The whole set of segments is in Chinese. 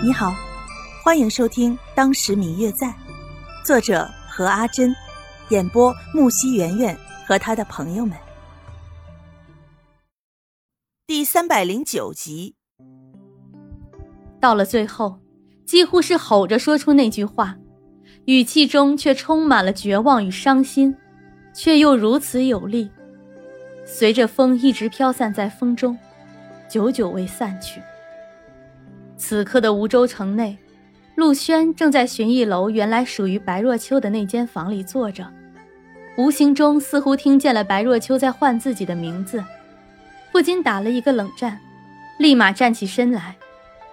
你好，欢迎收听《当时明月在》，作者何阿珍，演播木西圆圆和他的朋友们。第三百零九集，到了最后，几乎是吼着说出那句话，语气中却充满了绝望与伤心，却又如此有力，随着风一直飘散在风中，久久未散去。此刻的梧州城内，陆轩正在寻一楼原来属于白若秋的那间房里坐着，无形中似乎听见了白若秋在唤自己的名字，不禁打了一个冷战，立马站起身来，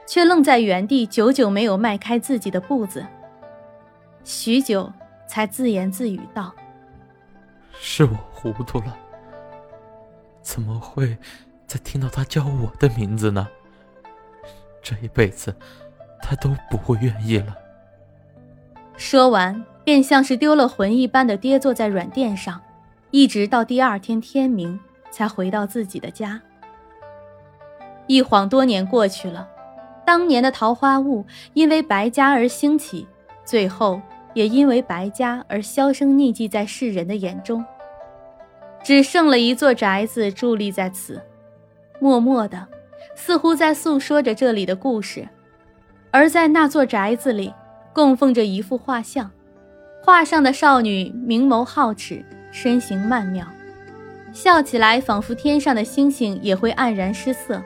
却愣在原地，久久没有迈开自己的步子。许久，才自言自语道：“是我糊涂了，怎么会在听到他叫我的名字呢？”这一辈子，他都不会愿意了。说完，便像是丢了魂一般的跌坐在软垫上，一直到第二天天明，才回到自己的家。一晃多年过去了，当年的桃花坞因为白家而兴起，最后也因为白家而销声匿迹在世人的眼中，只剩了一座宅子伫立在此，默默的。似乎在诉说着这里的故事，而在那座宅子里，供奉着一幅画像，画上的少女明眸皓齿，身形曼妙，笑起来仿佛天上的星星也会黯然失色。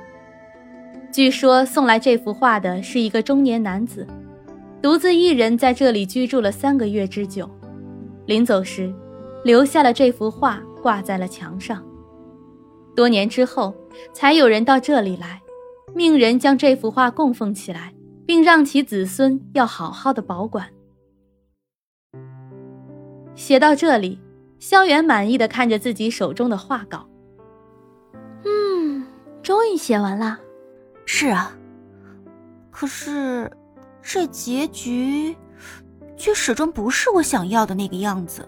据说送来这幅画的是一个中年男子，独自一人在这里居住了三个月之久，临走时，留下了这幅画挂在了墙上。多年之后，才有人到这里来，命人将这幅画供奉起来，并让其子孙要好好的保管。写到这里，萧元满意的看着自己手中的画稿，嗯，终于写完了。是啊，可是这结局却始终不是我想要的那个样子。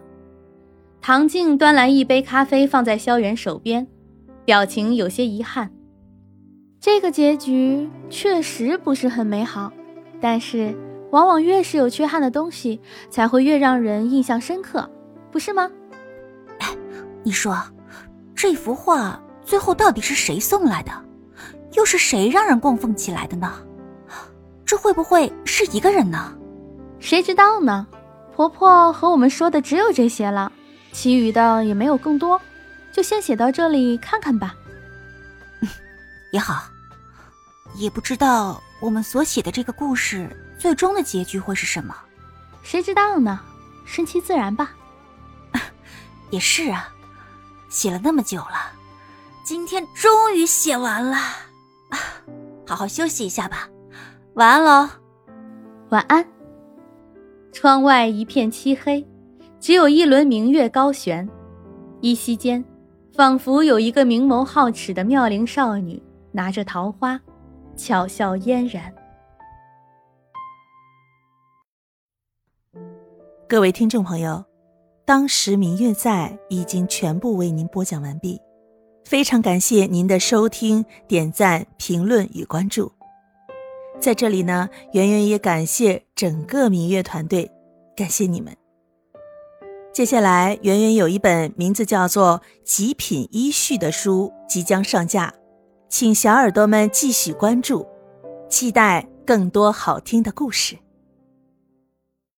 唐静端来一杯咖啡，放在萧元手边。表情有些遗憾，这个结局确实不是很美好，但是往往越是有缺憾的东西，才会越让人印象深刻，不是吗？哎，你说，这幅画最后到底是谁送来的？又是谁让人供奉起来的呢？这会不会是一个人呢？谁知道呢？婆婆和我们说的只有这些了，其余的也没有更多。就先写到这里看看吧。也好，也不知道我们所写的这个故事最终的结局会是什么，谁知道呢？顺其自然吧。也是啊，写了那么久了，今天终于写完了，好好休息一下吧。晚安喽，晚安。窗外一片漆黑，只有一轮明月高悬，依稀间。仿佛有一个明眸皓齿的妙龄少女，拿着桃花，巧笑嫣然。各位听众朋友，当时明月在已经全部为您播讲完毕，非常感谢您的收听、点赞、评论与关注。在这里呢，圆圆也感谢整个明月团队，感谢你们。接下来，圆圆有一本名字叫做《极品医序》的书即将上架，请小耳朵们继续关注，期待更多好听的故事。